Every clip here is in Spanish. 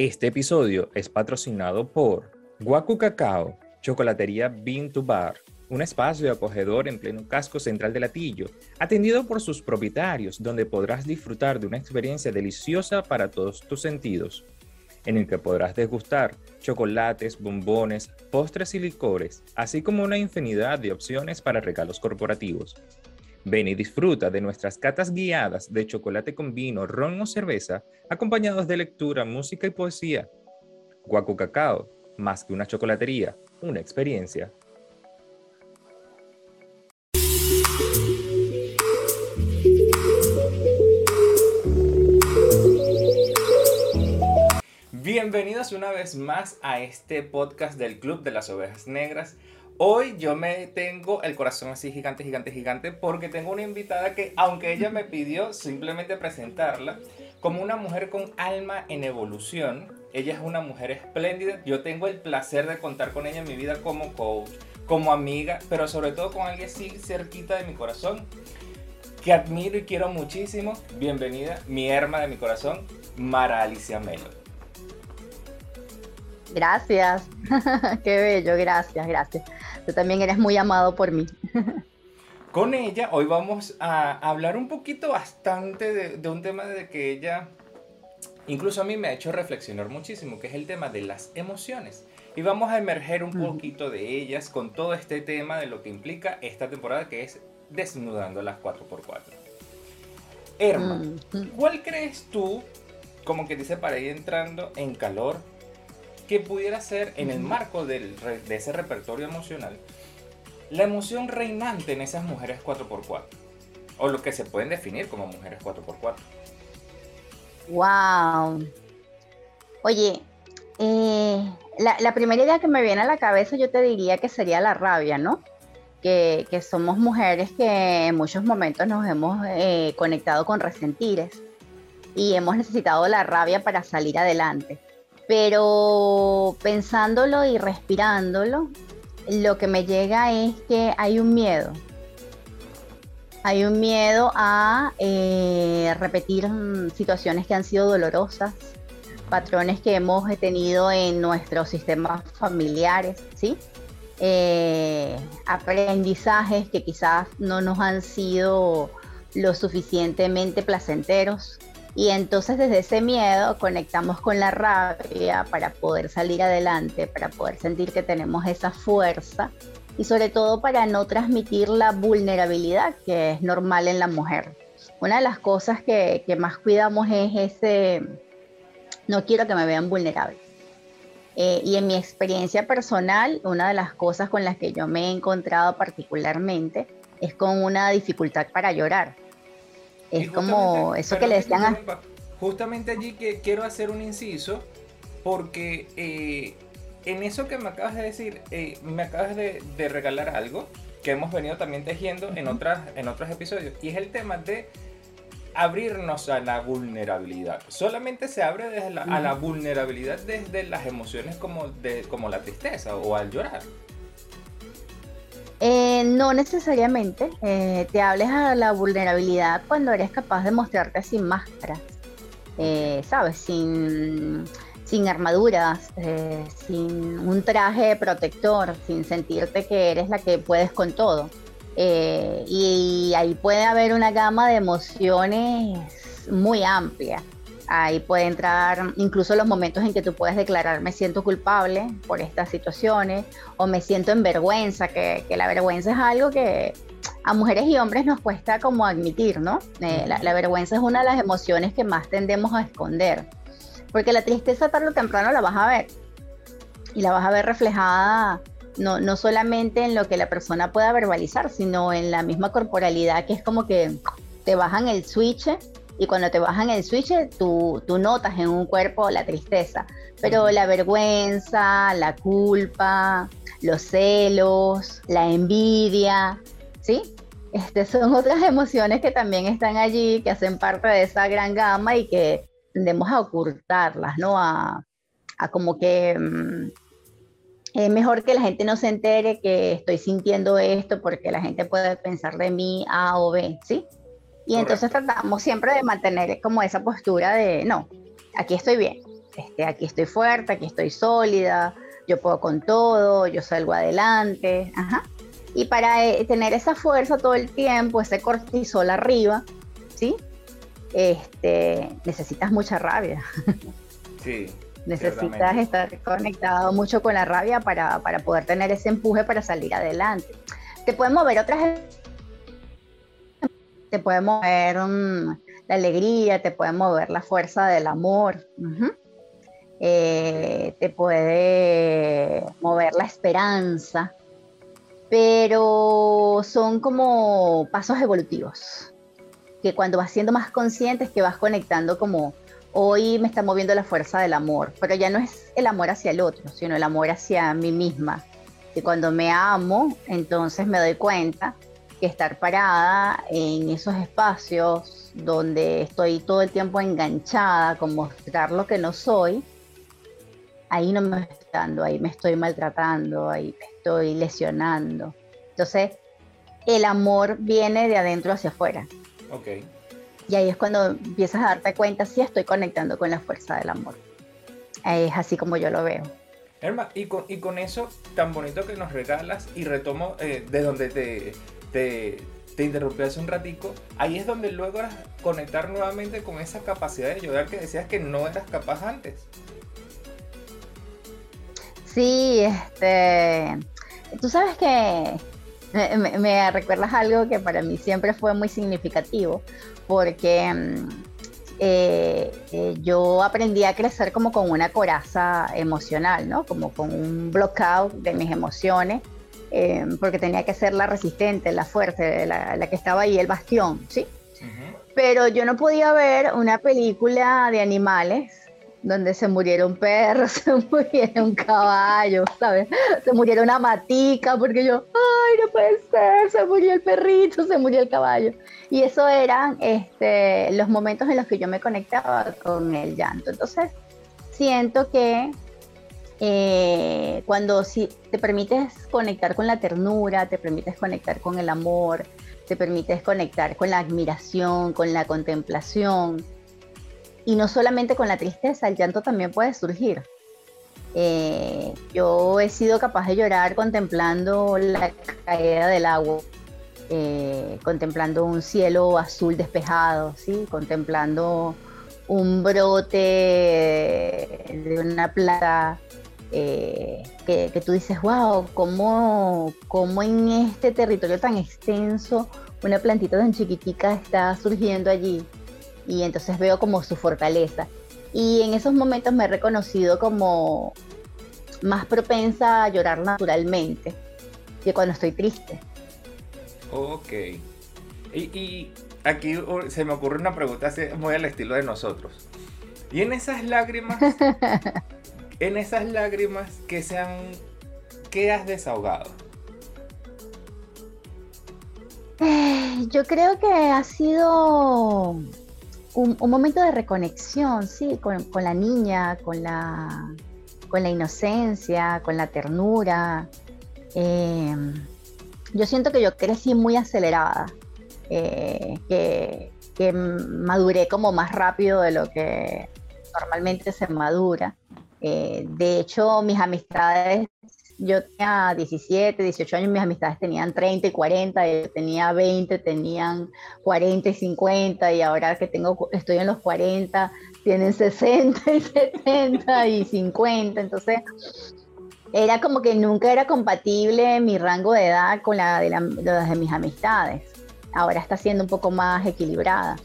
Este episodio es patrocinado por Guacu Cacao, Chocolatería Bean to Bar, un espacio acogedor en pleno casco central de Latillo, atendido por sus propietarios, donde podrás disfrutar de una experiencia deliciosa para todos tus sentidos, en el que podrás degustar chocolates, bombones, postres y licores, así como una infinidad de opciones para regalos corporativos. Ven y disfruta de nuestras catas guiadas de chocolate con vino, ron o cerveza, acompañados de lectura, música y poesía. Guacu Cacao, más que una chocolatería, una experiencia. Bienvenidos una vez más a este podcast del Club de las Ovejas Negras. Hoy yo me tengo el corazón así gigante, gigante, gigante porque tengo una invitada que, aunque ella me pidió simplemente presentarla, como una mujer con alma en evolución, ella es una mujer espléndida. Yo tengo el placer de contar con ella en mi vida como coach, como amiga, pero sobre todo con alguien así cerquita de mi corazón, que admiro y quiero muchísimo. Bienvenida, mi herma de mi corazón, Mara Alicia Melo. Gracias, qué bello, gracias, gracias. Tú también eres muy amado por mí. Con ella hoy vamos a hablar un poquito bastante de, un tema de que ella incluso a mí me ha hecho reflexionar muchísimo, que es el tema de las emociones. Y vamos a emerger un poquito de ellas con todo este tema de lo que implica esta temporada que es desnudando las 4x4. Herma, ¿cuál crees tú, como que dice para ir entrando en calor, que pudiera ser en el marco de ese repertorio emocional la emoción reinante en esas mujeres 4x4 o lo que se pueden definir como mujeres 4x4. Wow. Oye, eh, la, primera idea que me viene a la cabeza yo te diría que sería la rabia, ¿no? Que, somos mujeres que en muchos momentos nos hemos eh, conectado con resentires y hemos necesitado la rabia para salir adelante pero pensándolo y respirándolo, lo que me llega es que hay un miedo. Hay un miedo a eh, repetir situaciones que han sido dolorosas, patrones que hemos tenido en nuestros sistemas familiares, ¿sí? Eh, aprendizajes que quizás no nos han sido lo suficientemente placenteros y entonces desde ese miedo conectamos con la rabia para poder salir adelante, para poder sentir que tenemos esa fuerza y sobre todo para no transmitir la vulnerabilidad que es normal en la mujer. Una de las cosas que, más cuidamos es ese, no quiero que me vean vulnerable. Eh, y en mi experiencia personal, una de las cosas con las que yo me he encontrado particularmente es con una dificultad para llorar es como eso que le decían a... Justamente allí que quiero hacer un inciso, porque eh, en eso que me acabas de decir, eh, me acabas de, regalar algo que hemos venido también tejiendo en, otras, en otros episodios, y es el tema de abrirnos a la vulnerabilidad. Solamente se abre desde a la vulnerabilidad desde las emociones como, de, como la tristeza o al llorar. Eh, no necesariamente. Eh, te hables a la vulnerabilidad cuando eres capaz de mostrarte sin máscaras, eh, ¿sabes? Sin, sin armaduras, sin un traje protector, sin sentirte que eres la que puedes con todo. y ahí puede haber una gama de emociones muy amplia. Ahí puede entrar incluso los momentos en que tú puedes declarar me siento culpable por estas situaciones o me siento en vergüenza, que, la vergüenza es algo que a mujeres y hombres nos cuesta como admitir, ¿no? Eh, la, vergüenza es una de las emociones que más tendemos a esconder, porque la tristeza tarde o temprano la vas a ver y la vas a ver reflejada no, no solamente en lo que la persona pueda verbalizar, sino en la misma corporalidad, que es como que te bajan el switch y cuando te bajan el switch, tú, tú notas en un cuerpo la tristeza, pero la vergüenza, la culpa, los celos, la envidia, ¿sí? Este, son otras emociones que también están allí, que hacen parte de esa gran gama y que tendemos a ocultarlas, ¿no? A, a como que mm, es mejor que la gente no se entere que estoy sintiendo esto porque la gente puede pensar de mí A o B, ¿sí? Y entonces tratamos siempre de mantener como esa postura de, no, aquí estoy bien, este, aquí estoy fuerte, aquí estoy sólida, yo puedo con todo, yo salgo adelante. Y para eh, tener esa fuerza todo el tiempo, ese cortisol arriba, ¿sí? Este, necesitas mucha rabia. Sí. necesitas estar conectado mucho con la rabia para, para poder tener ese empuje para salir adelante. Te pueden mover otras te puede mover la alegría, te puede mover la fuerza del amor, eh, te puede mover la esperanza, pero son como pasos evolutivos, que cuando vas siendo más consciente es que vas conectando como hoy me está moviendo la fuerza del amor, pero ya no es el amor hacia el otro, sino el amor hacia mí misma. Y cuando me amo, entonces me doy cuenta que estar parada en esos espacios donde estoy todo el tiempo enganchada con mostrar lo que no soy, ahí no me estoy dando, ahí me estoy maltratando, ahí me estoy lesionando. Entonces, el amor viene de adentro hacia afuera. Ok. Y ahí es cuando empiezas a darte cuenta si estoy conectando con la fuerza del amor. Es así como yo lo veo. Herma, y con, y con eso tan bonito que nos regalas, y retomo eh, de donde te, te, te interrumpí hace un ratico, ahí es donde logras conectar nuevamente con esa capacidad de ayudar que decías que no eras capaz antes. Sí, este, tú sabes que me, recuerdas algo que para mí siempre fue muy significativo, porque mm, eh, eh, yo aprendí a crecer como con una coraza emocional, ¿no? Como con un blockout de mis emociones eh, porque tenía que ser la resistente, la fuerte, la, que estaba ahí, el bastión, ¿sí? Pero yo no podía ver una película de animales donde se muriera un perro, se muriera un caballo, ¿sabes? Se muriera una matica, porque yo, ay, no puede ser, se murió el perrito, se murió el caballo. Y eso eran este, los momentos en los que yo me conectaba con el llanto. Entonces, siento que eh, cuando si te permites conectar con la ternura, te permites conectar con el amor, te permites conectar con la admiración, con la contemplación, y no solamente con la tristeza, el llanto también puede surgir. Eh, yo he sido capaz de llorar contemplando la caída del agua, eh, contemplando un cielo azul despejado, ¿sí? contemplando un brote de una planta eh, que, tú dices, wow, ¿cómo, ¿cómo, en este territorio tan extenso una plantita tan chiquitica está surgiendo allí. Y entonces veo como su fortaleza. Y en esos momentos me he reconocido como más propensa a llorar naturalmente que cuando estoy triste. Ok. Y, y aquí se me ocurre una pregunta muy al estilo de nosotros. ¿Y en esas lágrimas en esas lágrimas que se han que has desahogado? Eh, yo creo que ha sido un, momento de reconexión, sí, con, la niña, con la, con la inocencia, con la ternura. Eh, yo siento que yo crecí muy acelerada, eh, que maduré como más rápido de lo que normalmente se madura. Eh, de hecho, mis amistades, yo tenía 17, 18 años, mis amistades tenían 30 y 40, yo tenía 20, tenían 40 y 50, y ahora que tengo, estoy en los 40, tienen 60 y 70 y 50, entonces era como que nunca era compatible mi rango de edad con la de, de mis amistades. Ahora está siendo un poco más equilibrada.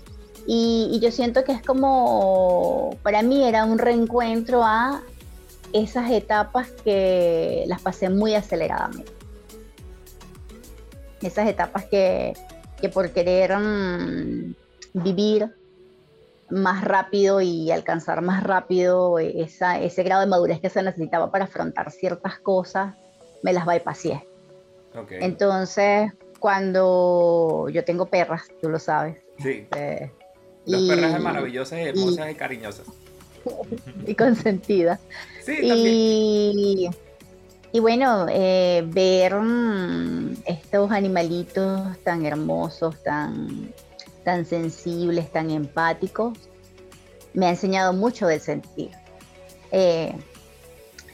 Y, yo siento que es como, para mí era un reencuentro a esas etapas que las pasé muy aceleradamente. Esas etapas que, por querer mm, vivir más rápido y alcanzar más rápido ese grado de madurez que se necesitaba para afrontar ciertas cosas, me las bypassé. Okay. Entonces, cuando yo tengo perras, tú lo sabes. Sí. Eh, las perras son maravillosas, hermosas y, cariñosas. y consentidas. Sí, y, y bueno, eh, ver mm, estos animalitos tan hermosos, tan, tan sensibles, tan empáticos, me ha enseñado mucho del sentir. Eh,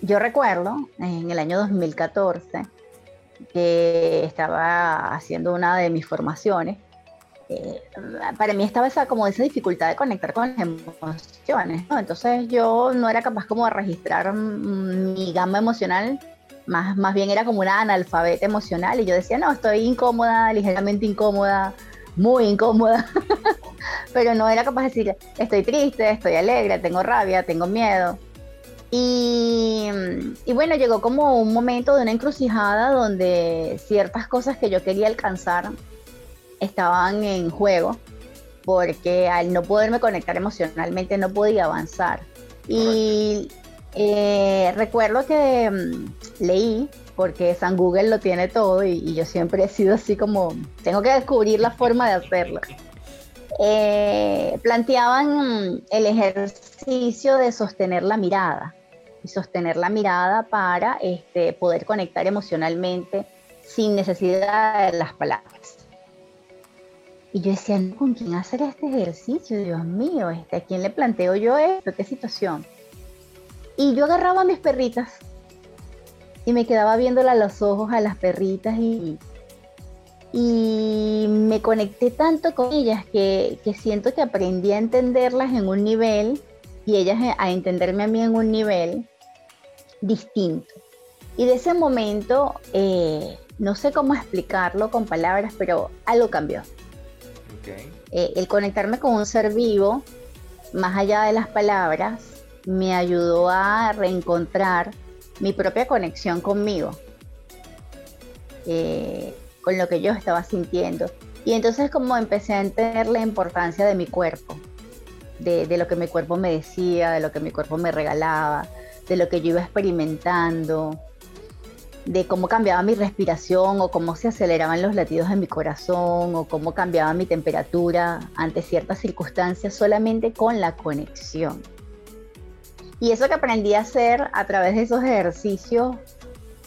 yo recuerdo en el año 2014 que estaba haciendo una de mis formaciones. Eh, para mí estaba esa, como esa dificultad de conectar con las emociones, Entonces yo no era capaz como de registrar mi gama emocional, más, más bien era como una analfabeta emocional y yo decía, no, estoy incómoda, ligeramente incómoda, muy incómoda, pero no era capaz de decir, estoy triste, estoy alegre, tengo rabia, tengo miedo. Y, bueno, llegó como un momento de una encrucijada donde ciertas cosas que yo quería alcanzar estaban en juego, porque al no poderme conectar emocionalmente no podía avanzar. Y eh, recuerdo que mm, leí, porque San Google lo tiene todo y, yo siempre he sido así como, tengo que descubrir la forma de hacerlo. Eh, planteaban el ejercicio de sostener la mirada y sostener la mirada para este, poder conectar emocionalmente sin necesidad de las palabras. Y yo decía, ¿con quién hacer este ejercicio? Dios mío, este, ¿a quién le planteo yo esto? ¿Qué situación? Y yo agarraba a mis perritas y me quedaba viéndola a los ojos a las perritas y, y me conecté tanto con ellas que, que siento que aprendí a entenderlas en un nivel y ellas a entenderme a mí en un nivel distinto. Y de ese momento, eh, no sé cómo explicarlo con palabras, pero algo cambió. Eh, el conectarme con un ser vivo, más allá de las palabras, me ayudó a reencontrar mi propia conexión conmigo, eh, con lo que yo estaba sintiendo. Y entonces como empecé a entender la importancia de mi cuerpo, de, de lo que mi cuerpo me decía, de lo que mi cuerpo me regalaba, de lo que yo iba experimentando, de cómo cambiaba mi respiración o cómo se aceleraban los latidos de mi corazón o cómo cambiaba mi temperatura ante ciertas circunstancias solamente con la conexión. Y eso que aprendí a hacer a través de esos ejercicios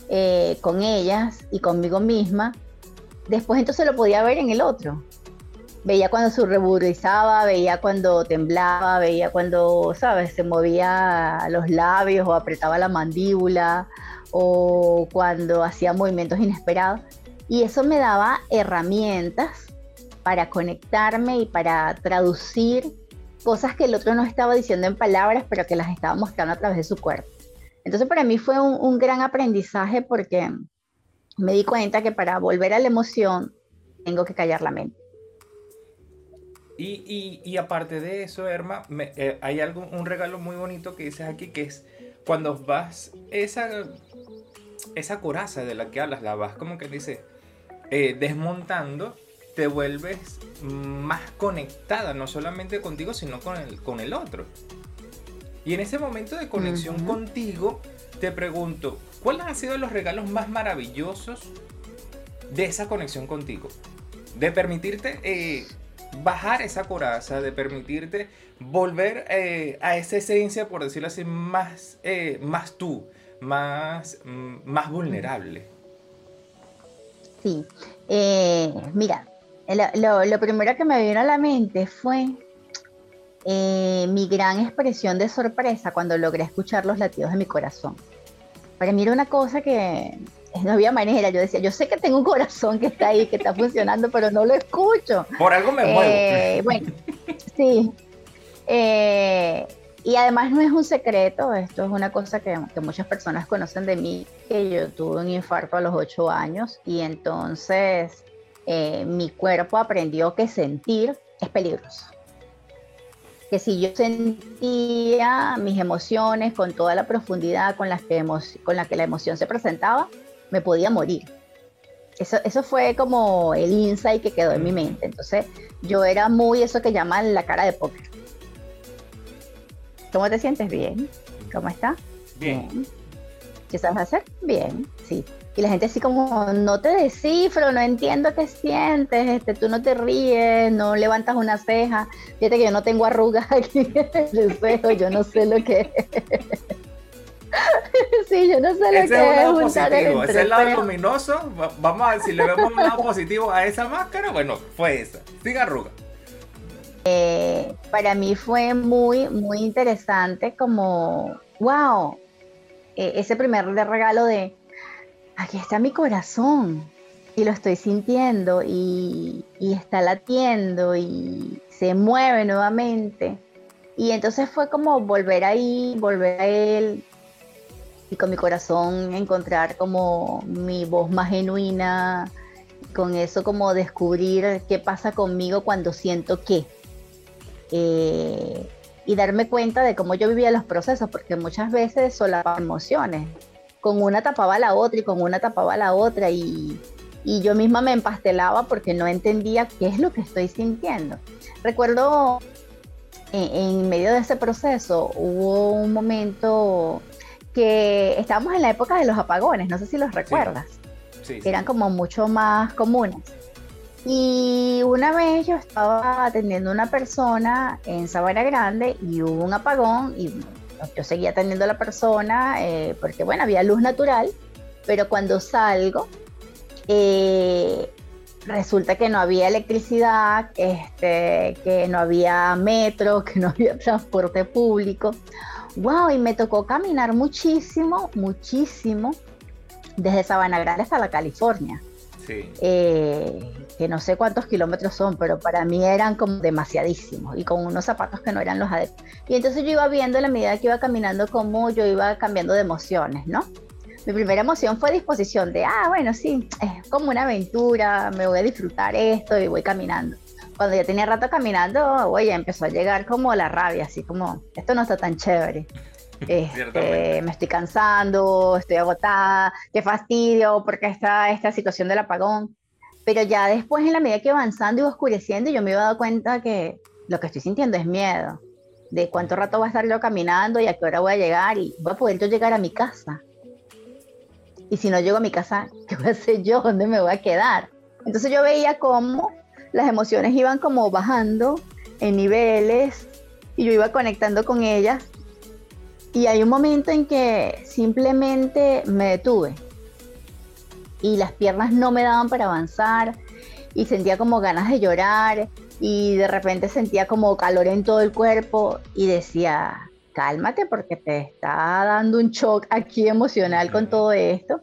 eh, con ellas y conmigo misma, después entonces lo podía ver en el otro veía cuando se ruborizaba, veía cuando temblaba, veía cuando, ¿sabes?, se movía los labios o apretaba la mandíbula o cuando hacía movimientos inesperados. Y eso me daba herramientas para conectarme y para traducir cosas que el otro no estaba diciendo en palabras, pero que las estaba mostrando a través de su cuerpo. Entonces para mí fue un, un gran aprendizaje porque me di cuenta que para volver a la emoción tengo que callar la mente. Y, y, aparte de eso, Erma, eh, hay algo, un regalo muy bonito que dices aquí, que es cuando vas, esa, esa coraza de la que hablas, la vas como que dice, eh, desmontando, te vuelves más conectada, no solamente contigo, sino con el, con el otro. Y en ese momento de conexión contigo, te pregunto, ¿cuáles han sido los regalos más maravillosos de esa conexión contigo? De permitirte... Eh, bajar esa coraza, de permitirte volver eh, a esa esencia, por decirlo así, más, eh, más tú, más, más vulnerable. Sí, eh, mira, lo, primero que me vino a la mente fue mi gran expresión de sorpresa cuando logré escuchar los latidos de mi corazón. Para mí era una cosa que no había manera. Yo decía, yo sé que tengo un corazón que está ahí, que está funcionando, pero no lo escucho. Por algo me muevo. Eh, bueno, sí. Eh, y además no es un secreto, esto es una cosa que, muchas personas conocen de mí, que yo tuve un infarto a los ocho años y entonces eh, mi cuerpo aprendió que sentir es peligroso. Que si yo sentía mis emociones con toda la profundidad con, las que con la que la emoción se presentaba, me podía morir. Eso, eso fue como el insight que quedó en mi mente. Entonces, yo era muy eso que llaman la cara de póker. ¿Cómo te sientes? Bien. ¿Cómo está? Bien. ¿Qué sabes hacer? Bien, sí. Y la gente así como, no te descifro, no entiendo qué sientes, este, tú no te ríes, no levantas una ceja. Fíjate que yo no tengo arrugas aquí en el cejo, yo no sé lo que es. sí, yo no sé lo Ese que es. Un positivo. Ese es el lado luminoso. Vamos a ver si le vemos un lado positivo a esa máscara. Bueno, fue esa. Sin arruga. Eh, para mí fue muy, muy interesante como wow, e, ese primer regalo de, aquí está mi corazón y lo estoy sintiendo y, está latiendo y se mueve nuevamente. Y entonces fue como volver ahí, volver a él y con mi corazón encontrar como mi voz más genuina, con eso como descubrir qué pasa conmigo cuando siento que. Eh, y darme cuenta de cómo yo vivía los procesos, porque muchas veces solapaba emociones. Con una tapaba la otra y con una tapaba la otra y, y yo misma me empastelaba porque no entendía qué es lo que estoy sintiendo. Recuerdo en, medio de ese proceso hubo un momento que estábamos en la época de los apagones, no sé si los recuerdas, sí. eran como mucho más comunes. Y una vez yo estaba atendiendo a una persona en Sabana Grande y hubo un apagón y yo seguía atendiendo a la persona eh, porque, bueno, había luz natural, pero cuando salgo, eh, resulta que no había electricidad, este, que no había metro, que no había transporte público. ¡Wow! Y me tocó caminar muchísimo, muchísimo, desde Sabana Grande hasta la California. Sí. Eh, que no sé cuántos kilómetros son, pero para mí eran como demasiadísimos y con unos zapatos que no eran los adecuados. Y entonces yo iba viendo a la medida que iba caminando cómo yo iba cambiando de emociones, ¿no? Mi primera emoción fue disposición de, ah, bueno, sí, es como una aventura, me voy a disfrutar esto y voy caminando. Cuando ya tenía rato caminando, oye, empezó a llegar como la rabia, así como, esto no está tan chévere. Este, me estoy cansando, estoy agotada, qué fastidio, porque está esta situación del apagón. Pero ya después, en la medida que avanzando y oscureciendo, yo me iba dando cuenta que lo que estoy sintiendo es miedo. De cuánto rato va a estar yo caminando y a qué hora voy a llegar y voy a poder yo llegar a mi casa. Y si no llego a mi casa, ¿qué voy a hacer yo? ¿Dónde me voy a quedar? Entonces yo veía cómo las emociones iban como bajando en niveles y yo iba conectando con ellas. Y hay un momento en que simplemente me detuve y las piernas no me daban para avanzar y sentía como ganas de llorar y de repente sentía como calor en todo el cuerpo y decía, cálmate porque te está dando un shock aquí emocional con todo esto.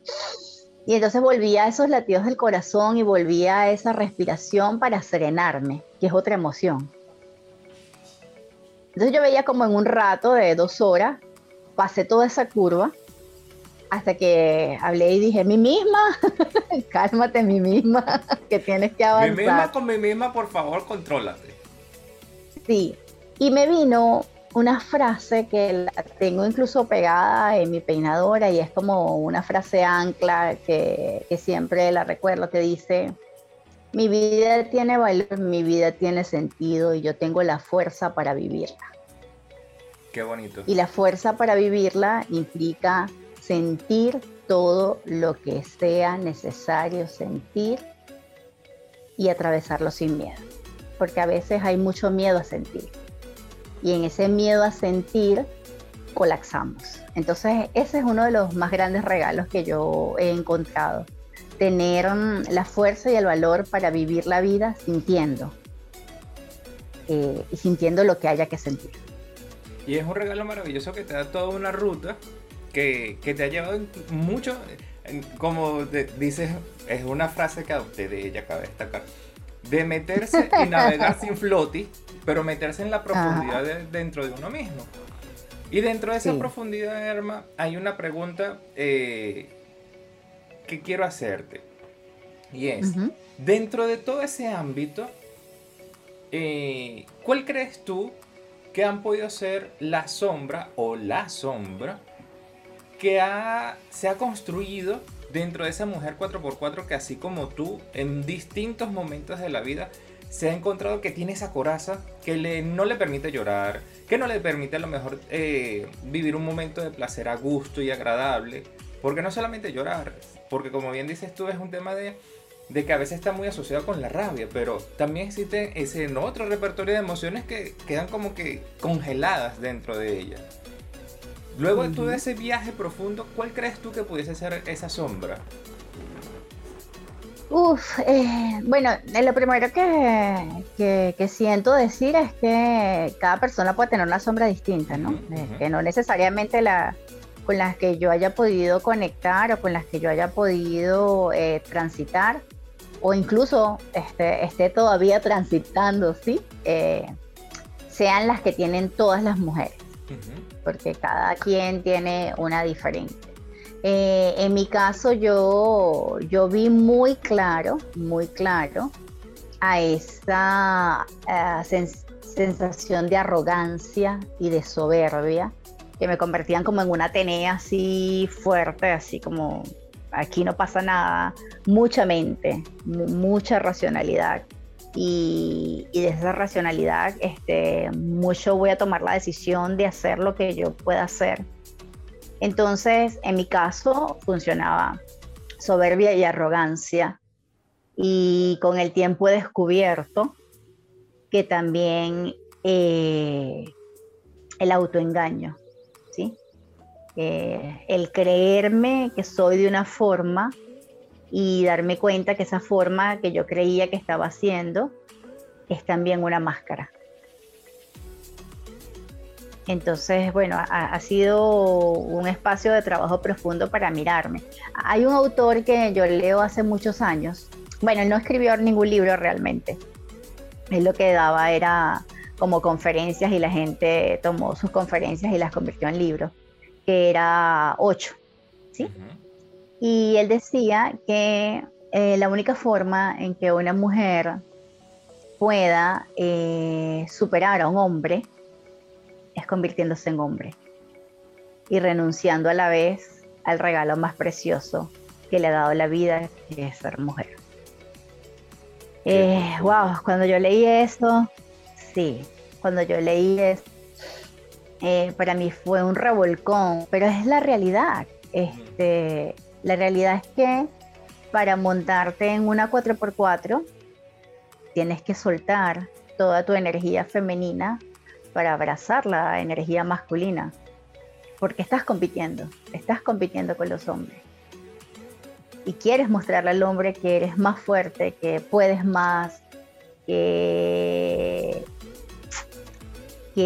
Y entonces volvía a esos latidos del corazón y volvía a esa respiración para serenarme, que es otra emoción. Entonces yo veía como en un rato de dos horas, pasé toda esa curva hasta que hablé y dije, mi misma, cálmate, mi misma, que tienes que avanzar. Mi misma con mi misma, por favor, contrólate. Sí, y me vino una frase que la tengo incluso pegada en mi peinadora y es como una frase ancla que, que siempre la recuerdo, que dice, mi vida tiene valor, mi vida tiene sentido y yo tengo la fuerza para vivirla. Qué bonito. Y la fuerza para vivirla implica sentir todo lo que sea necesario sentir y atravesarlo sin miedo. Porque a veces hay mucho miedo a sentir. Y en ese miedo a sentir colapsamos. Entonces ese es uno de los más grandes regalos que yo he encontrado. Tener mm, la fuerza y el valor para vivir la vida sintiendo. Eh, y sintiendo lo que haya que sentir. Y es un regalo maravilloso que te da toda una ruta que, te ha llevado mucho, como dices, es una frase que adopté de ella, cabe destacar, de meterse y navegar sin flotis, pero meterse en la profundidad dentro de uno mismo. Y dentro de esa profundidad, Herma, hay una pregunta eh, que quiero hacerte. Y es, dentro de todo ese ámbito, eh, ¿cuál crees tú que han podido ser la sombra o la sombra que se ha construido dentro de esa mujer 4x4 que así como tú, en distintos momentos de la vida, se ha encontrado que tiene esa coraza que le, no le permite llorar, que no le permite a lo mejor eh, vivir un momento de placer a gusto y agradable, porque no solamente llorar, porque como bien dices tú es un tema de, de que a veces está muy asociado con la rabia, pero también existe ese otro repertorio de emociones que quedan como que congeladas dentro de ella. Luego de todo ese viaje profundo, ¿cuál crees tú que pudiese ser esa sombra? Uf, eh, bueno, eh, lo primero que, que, siento decir es que cada persona puede tener una sombra distinta, ¿no? Eh, que no necesariamente la, con las que yo haya podido conectar o con las que yo haya podido transitar o incluso este, esté todavía transitando, ¿sí? sean las que tienen todas las mujeres, porque cada quien tiene una diferente. Eh, en mi caso yo, yo vi muy claro, muy claro a esa sensación de arrogancia y de soberbia que me convertían como en una Atenea así fuerte, así como aquí no pasa nada, mucha mente, mucha racionalidad. Y, y, de esa racionalidad, este, mucho voy a tomar la decisión de hacer lo que yo pueda hacer entonces, en mi caso, funcionaba soberbia y arrogancia. Y con el tiempo he descubierto que también eh, el autoengaño, ¿sí? Eh, el creerme que soy de una forma y darme cuenta que esa forma que yo creía que estaba haciendo es también una máscara. Entonces, bueno, ha, sido un espacio de trabajo profundo para mirarme. Hay un autor que yo leo hace muchos años. Bueno, él no escribió ningún libro realmente. Él lo que daba era como conferencias y la gente tomó sus conferencias y las convirtió en libros, que era ocho, ¿sí? Y él decía que eh, la única forma en que una mujer pueda eh, superar a un hombre es convirtiéndose en hombre y renunciando a la vez al regalo más precioso que le ha dado la vida, que es ser mujer. Eh, wow, cuando yo leí eso, sí, cuando yo leí eso, eh, para mí fue un revolcón, pero es la realidad. Este, la realidad es que para montarte en una 4x4 tienes que soltar toda tu energía femenina para abrazar la energía masculina, porque estás compitiendo, estás compitiendo con los hombres. Y quieres mostrarle al hombre que eres más fuerte, que puedes más, que,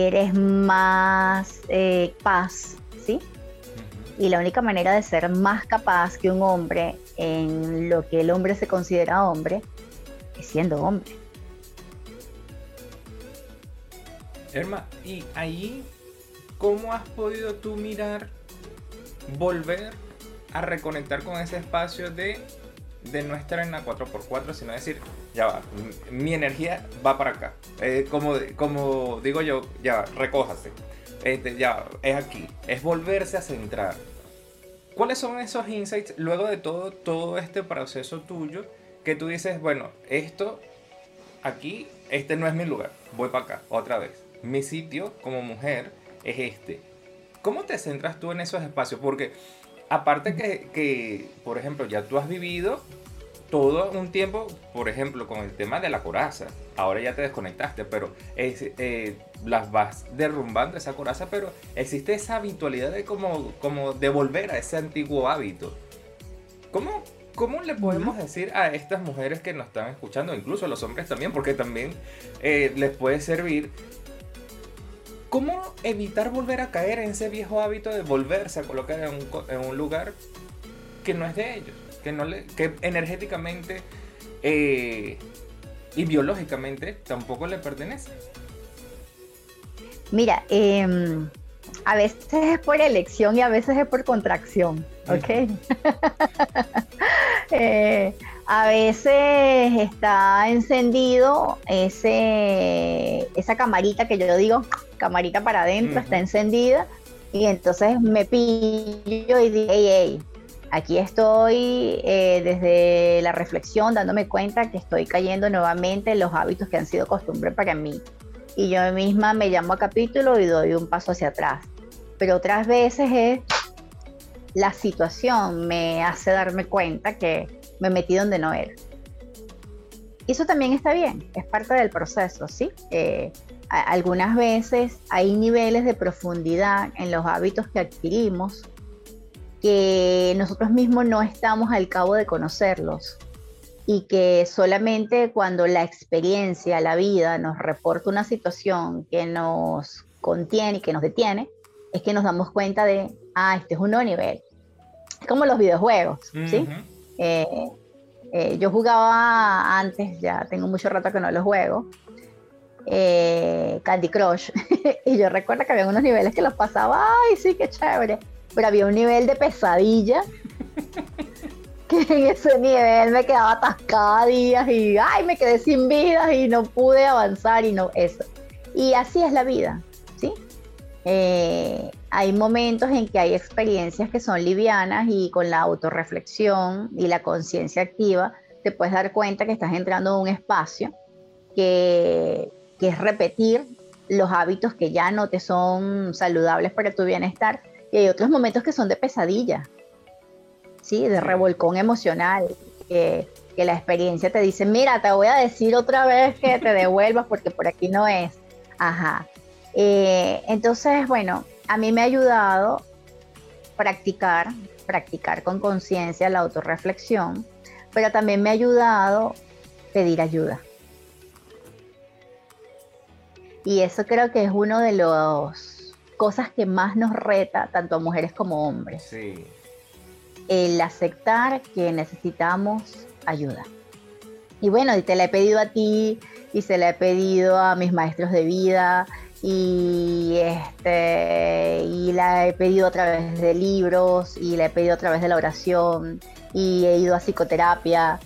eres más eh, paz, ¿sí? Y la única manera de ser más capaz que un hombre en lo que el hombre se considera hombre es siendo hombre. Herma, y ahí, ¿cómo has podido tú mirar, volver a reconectar con ese espacio de, de no estar en la 4x4, sino decir, ya va, mi energía va para acá? Eh, como, como digo yo, ya va, recójase. Este, ya, es aquí, es volverse a centrar. ¿Cuáles son esos insights luego de todo, todo este proceso tuyo que tú dices, bueno, esto aquí, este no es mi lugar, voy para acá, otra vez? mi sitio como mujer es este. ¿Cómo te centras tú en esos espacios? Porque aparte que, por ejemplo, ya tú has vivido todo un tiempo, por ejemplo, con el tema de la coraza. Ahora ya te desconectaste, pero eh, las vas derrumbando esa coraza, pero existe esa habitualidad de como, como de volver a ese antiguo hábito. ¿Cómo, ¿Cómo le podemos decir a estas mujeres que nos están escuchando, incluso a los hombres también, porque también eh, les puede servir ¿Cómo evitar volver a caer en ese viejo hábito de volverse a colocar en un, lugar que no es de ellos? Que, no le, que energéticamente eh, y biológicamente tampoco le pertenece. Mira, em, a veces es por elección y a veces es por contracción, ¿ok? Eh, a veces está encendido ese, esa camarita que yo digo, camarita para adentro, está encendida, y entonces me pillo y digo, hey, hey, aquí estoy eh, desde la reflexión dándome cuenta que estoy cayendo nuevamente en los hábitos que han sido costumbre para mí. Y yo misma me llamo a capítulo y doy un paso hacia atrás. Pero otras veces es la situación me hace darme cuenta que me metí donde no era. Y eso también está bien, es parte del proceso, ¿sí? Eh, algunas veces hay niveles de profundidad en los hábitos que adquirimos que nosotros mismos no estamos al cabo de conocerlos. y que solamente cuando la experiencia, la vida nos reporta una situación que nos contiene y que nos detiene, es que nos damos cuenta de, ah, este es un nuevo nivel. Es como los videojuegos, ¿sí? Eh, eh, yo jugaba antes, ya tengo mucho rato que no los juego, eh, Candy Crush, y yo recuerdo que había unos niveles que los pasaba, ay, sí, qué chévere, pero había un nivel de pesadilla que en ese nivel me quedaba atascada días y ay, me quedé sin vidas y no pude avanzar y no eso. Y así es la vida, ¿sí? Eh, hay momentos en que hay experiencias que son livianas y con la autorreflexión y la conciencia activa te puedes dar cuenta que estás entrando en un espacio que, que es repetir los hábitos que ya no te son saludables para tu bienestar y hay otros momentos que son de pesadilla, ¿sí? De revolcón emocional, que, la experiencia te dice, mira, te voy a decir otra vez que te devuelvas porque por aquí no es. Ajá. Eh, entonces, bueno, a mí me ha ayudado practicar, practicar con conciencia la autorreflexión, pero también me ha ayudado pedir ayuda. Y eso creo que es uno de las cosas que más nos reta, tanto a mujeres como hombres. Sí el aceptar que necesitamos ayuda. Y bueno, y te la he pedido a ti y se la he pedido a mis maestros de vida y este y la he pedido a través de libros y la he pedido a través de la oración y he ido a psicoterapia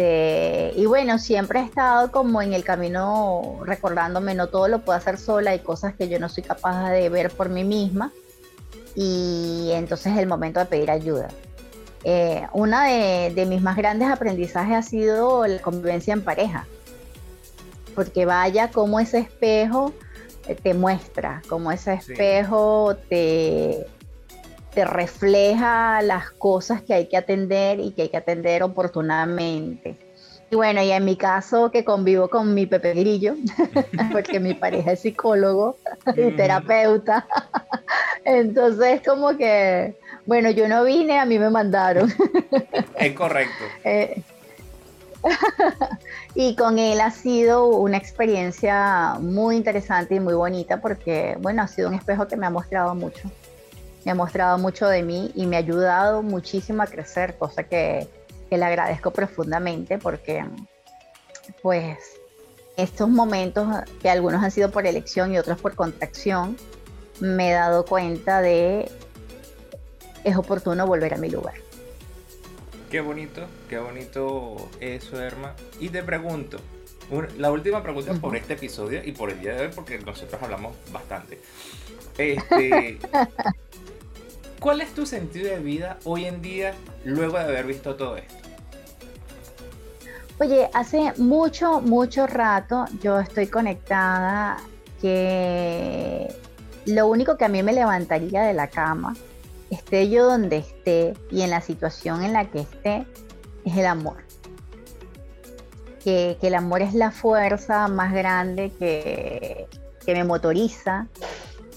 este, y bueno siempre he estado como en el camino recordándome no todo lo puedo hacer sola hay cosas que yo no soy capaz de ver por mí misma. Y entonces es el momento de pedir ayuda. Eh, una de, mis más grandes aprendizajes ha sido la convivencia en pareja, porque vaya como ese espejo eh, te muestra, como ese espejo te, te refleja las cosas que hay que atender y que hay que atender oportunamente. Y bueno, y en mi caso que convivo con mi Pepe Grillo, porque mi pareja es psicólogo y terapeuta, entonces como que, bueno, yo no vine, a mí me mandaron. Es correcto. Eh, y con él ha sido una experiencia muy interesante y muy bonita porque, bueno, ha sido un espejo que me ha mostrado mucho. Me ha mostrado mucho de mí y me ha ayudado muchísimo a crecer, cosa que que le agradezco profundamente porque pues estos momentos que algunos han sido por elección y otros por contracción, me he dado cuenta de es oportuno volver a mi lugar. Qué bonito, qué bonito eso, Herma. Y te pregunto, la última pregunta por este episodio y por el día de hoy, porque nosotros hablamos bastante. Este, ¿Cuál es tu sentido de vida hoy en día luego de haber visto todo esto? Oye, hace mucho, mucho rato yo estoy conectada que lo único que a mí me levantaría de la cama, esté yo donde esté y en la situación en la que esté, es el amor. Que, el amor es la fuerza más grande que, me motoriza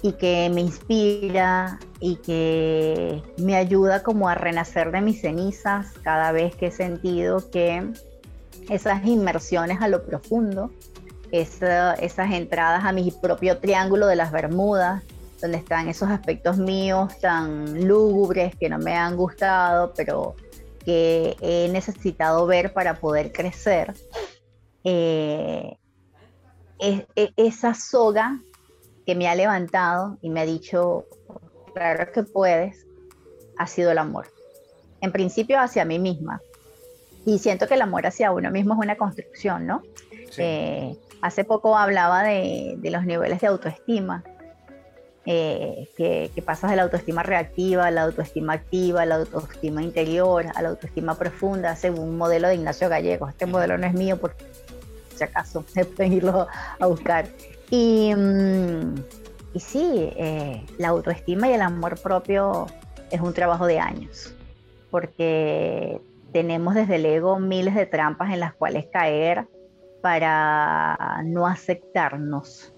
y que me inspira y que me ayuda como a renacer de mis cenizas cada vez que he sentido que esas inmersiones a lo profundo, esas entradas a mi propio triángulo de las Bermudas, donde están esos aspectos míos tan lúgubres que no me han gustado, pero que he necesitado ver para poder crecer. Eh, esa soga que me ha levantado y me ha dicho, claro que puedes, ha sido el amor. En principio hacia mí misma, y siento que el amor hacia uno mismo es una construcción, ¿no? Eh, hace poco hablaba de, los niveles de autoestima, eh, que, pasas de la autoestima reactiva a la autoestima activa, a la autoestima interior, a la autoestima profunda, según un modelo de Ignacio Gallego. Este modelo no es mío, por si acaso, pueden irlo a buscar. Y, mm, y sí, eh, la autoestima y el amor propio es un trabajo de años, porque tenemos desde el ego miles de trampas en las cuales caer para no aceptarnos.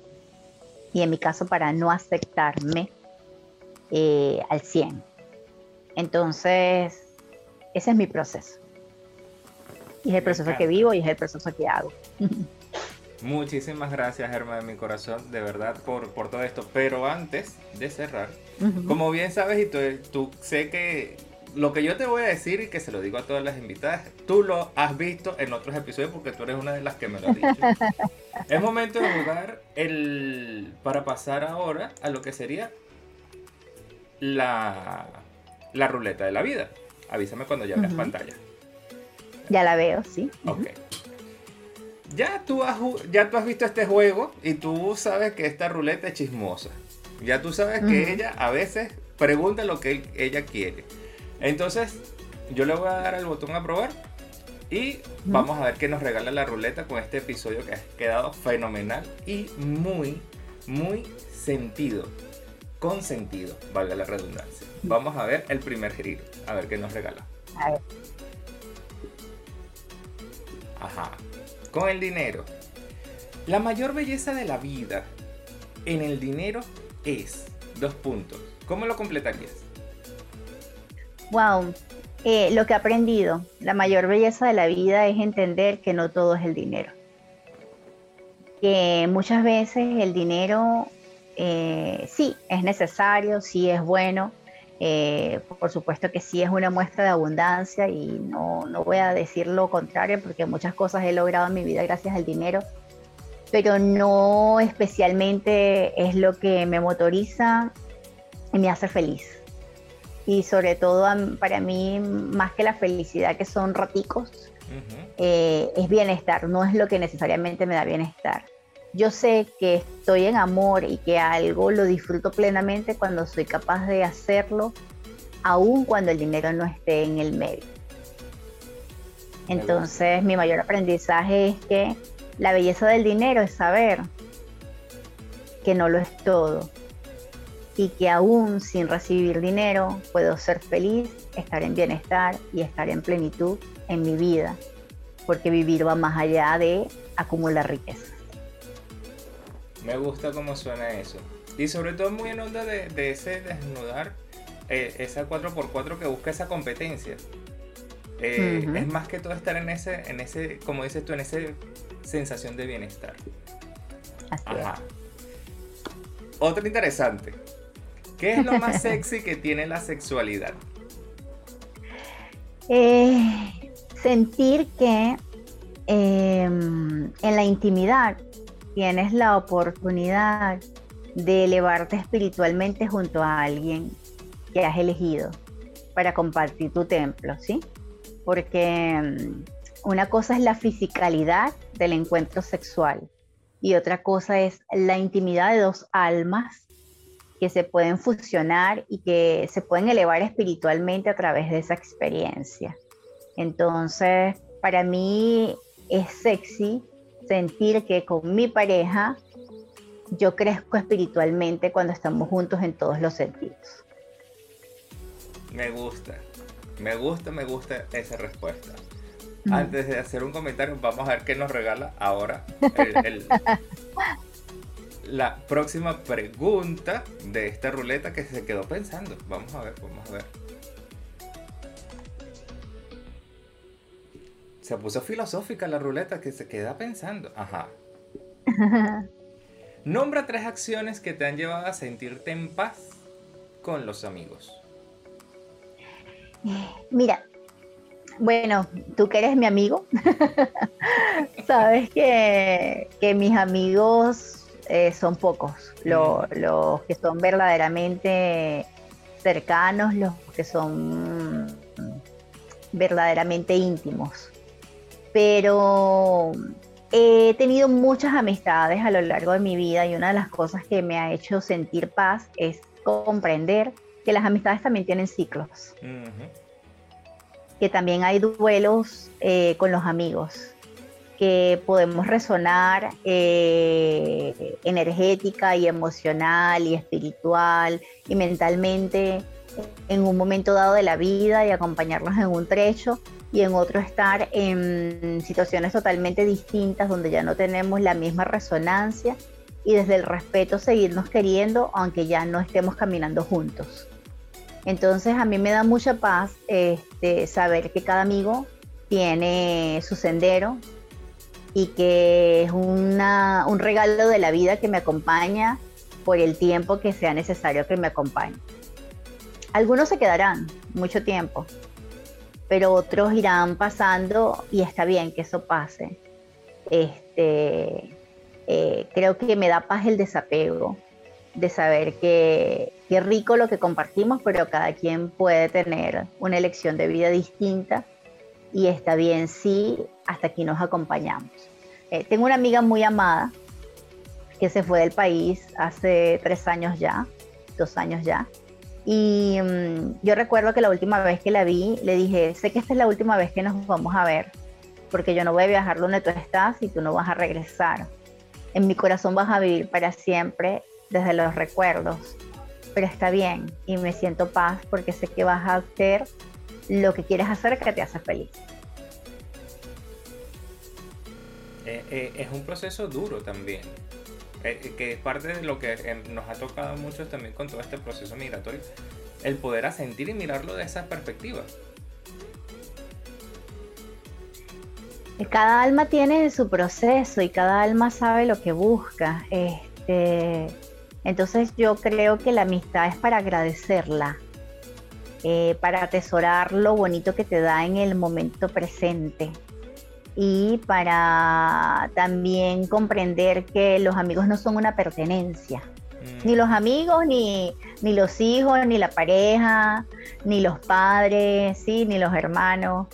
Y en mi caso, para no aceptarme eh, al 100. Entonces, ese es mi proceso. Y es el proceso que vivo y es el proceso que hago. Muchísimas gracias, Germa, de mi corazón, de verdad, por, por todo esto. Pero antes de cerrar, como bien sabes, y tú, tú sé que lo que yo te voy a decir y que se lo digo a todas las invitadas, tú lo has visto en otros episodios porque tú eres una de las que me lo has dicho. es momento de jugar el para pasar ahora a lo que sería la, la ruleta de la vida. Avísame cuando ya veas pantalla. Ya la veo, sí. Ok. Ya tú, has, ya tú has visto este juego y tú sabes que esta ruleta es chismosa. Ya tú sabes que ella a veces pregunta lo que ella quiere. Entonces, yo le voy a dar al botón a probar y vamos a ver qué nos regala la ruleta con este episodio que ha quedado fenomenal y muy, muy sentido. Con sentido, valga la redundancia. Vamos a ver el primer giro, a ver qué nos regala. Ajá. Con el dinero. La mayor belleza de la vida en el dinero es, dos puntos. ¿Cómo lo completarías? Wow, eh, lo que he aprendido, la mayor belleza de la vida es entender que no todo es el dinero. Que muchas veces el dinero eh, sí es necesario, sí es bueno, eh, por supuesto que sí es una muestra de abundancia y no, no voy a decir lo contrario porque muchas cosas he logrado en mi vida gracias al dinero, pero no especialmente es lo que me motoriza y me hace feliz y sobre todo para mí, más que la felicidad que son raticos, eh, es bienestar, no es lo que necesariamente me da bienestar. Yo sé que estoy en amor y que algo lo disfruto plenamente cuando soy capaz de hacerlo, aun cuando el dinero no esté en el medio. Entonces mi mayor aprendizaje es que la belleza del dinero es saber que no lo es todo, y que aún sin recibir dinero puedo ser feliz, estar en bienestar y estar en plenitud en mi vida, porque vivir va más allá de acumular riqueza. Me gusta cómo suena eso. Y sobre todo muy en onda de, ese desnudar, eh, esa 4x4 que busca esa competencia. Eh, es más que todo estar en ese, en ese, como dices tú, en esa sensación de bienestar. Ajá. Otro interesante. ¿Qué es lo más sexy que tiene la sexualidad? Eh, sentir que em, en la intimidad tienes la oportunidad de elevarte espiritualmente junto a alguien que has elegido para compartir tu templo, ¿sí? Porque em, una cosa es la fisicalidad del encuentro sexual y otra cosa es la intimidad de dos almas que se pueden fusionar y que se pueden elevar espiritualmente a través de esa experiencia. Entonces, para mí es sexy sentir que con mi pareja yo crezco espiritualmente cuando estamos juntos en todos los sentidos. Me gusta, me gusta, me gusta esa respuesta. Antes de hacer un comentario, vamos a ver qué nos regala ahora el, la próxima pregunta de esta ruleta que se quedó pensando. Vamos a ver, vamos a ver. Se puso filosófica la ruleta que se queda pensando. Ajá. Nombra tres acciones que te han llevado a sentirte en paz con los amigos. Mira, bueno, tú que eres mi amigo, sabes que, que mis amigos eh, son pocos los que son verdaderamente cercanos, los que son verdaderamente íntimos. Pero he tenido muchas amistades a lo largo de mi vida y una de las cosas que me ha hecho sentir paz es comprender que las amistades también tienen ciclos. Que también hay duelos eh, con los amigos que podemos resonar eh, energética y emocional y espiritual y mentalmente en un momento dado de la vida y acompañarnos en un trecho y en otro estar en situaciones totalmente distintas donde ya no tenemos la misma resonancia y desde el respeto seguirnos queriendo aunque ya no estemos caminando juntos. Entonces a mí me da mucha paz este, saber que cada amigo tiene su sendero y que es una, un regalo de la vida que me acompaña por el tiempo que sea necesario que me acompañe. Algunos se quedarán mucho tiempo, pero otros irán pasando y está bien que eso pase. Este, eh, creo que me da paz el desapego de saber que qué rico lo que compartimos, pero cada quien puede tener una elección de vida distinta y está bien si hasta aquí nos acompañamos. Eh, tengo una amiga muy amada que se fue del país hace tres años ya, dos años ya, y mm, yo recuerdo que la última vez que la vi, le dije, sé que esta es la última vez que nos vamos a ver, porque yo no voy a viajar donde tú estás y tú no vas a regresar. En mi corazón vas a vivir para siempre desde los recuerdos, pero está bien y me siento paz porque sé que vas a hacer lo que quieres hacer que te hace feliz. Eh, eh, es un proceso duro también, eh, que es parte de lo que nos ha tocado mucho también con todo este proceso migratorio, el poder asentir y mirarlo de esa perspectiva. Cada alma tiene su proceso y cada alma sabe lo que busca. Este, entonces yo creo que la amistad es para agradecerla, para atesorar lo bonito que te da en el momento presente y para también comprender que los amigos no son una pertenencia. Ni mm. los amigos, ni, ni, los hijos, ni la pareja, ni los padres, ¿sí? ni los hermanos.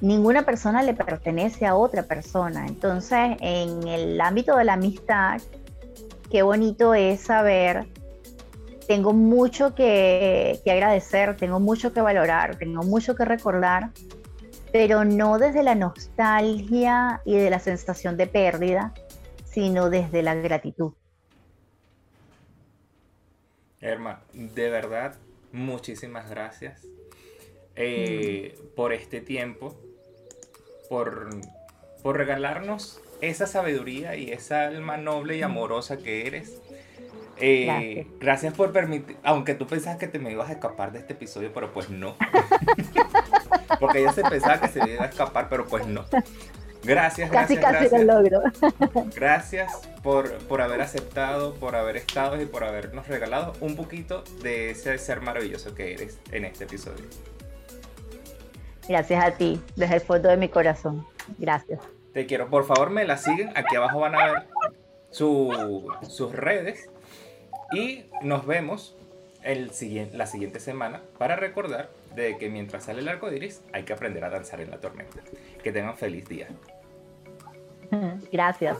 Ninguna persona le pertenece a otra persona. Entonces, en el ámbito de la amistad, qué bonito es saber, tengo mucho que, que agradecer, tengo mucho que valorar, tengo mucho que recordar pero no desde la nostalgia y de la sensación de pérdida, sino desde la gratitud. Herma, de verdad, muchísimas gracias eh, mm. por este tiempo, por, por regalarnos esa sabiduría y esa alma noble y amorosa que eres. Eh, gracias. gracias. por permitir, aunque tú pensabas que te me ibas a escapar de este episodio, pero pues no. Porque ella se pensaba que se iba a escapar, pero pues no. Gracias, casi, gracias. Casi lo logro. Gracias por, por haber aceptado, por haber estado y por habernos regalado un poquito de ese ser maravilloso que eres en este episodio. Gracias a ti, desde el fondo de mi corazón. Gracias. Te quiero. Por favor, me la siguen. Aquí abajo van a ver sus redes. Y nos vemos el, la siguiente semana para recordar de que mientras sale el arco iris hay que aprender a danzar en la tormenta. Que tengan feliz día. Gracias.